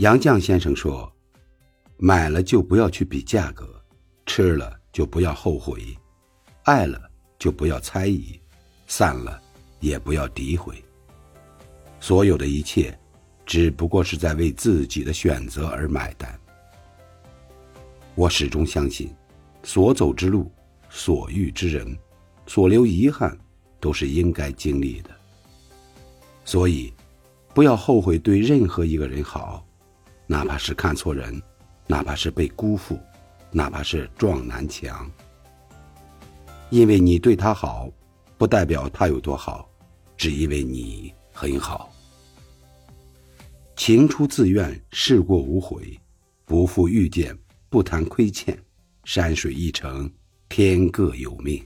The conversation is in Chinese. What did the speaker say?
杨绛先生说：“买了就不要去比价格，吃了就不要后悔，爱了就不要猜疑，散了也不要诋毁。所有的一切，只不过是在为自己的选择而买单。”我始终相信，所走之路，所遇之人，所留遗憾，都是应该经历的。所以，不要后悔对任何一个人好。哪怕是看错人，哪怕是被辜负，哪怕是撞南墙，因为你对他好，不代表他有多好，只因为你很好。情出自愿，事过无悔，不负遇见，不谈亏欠，山水一程，天各有命。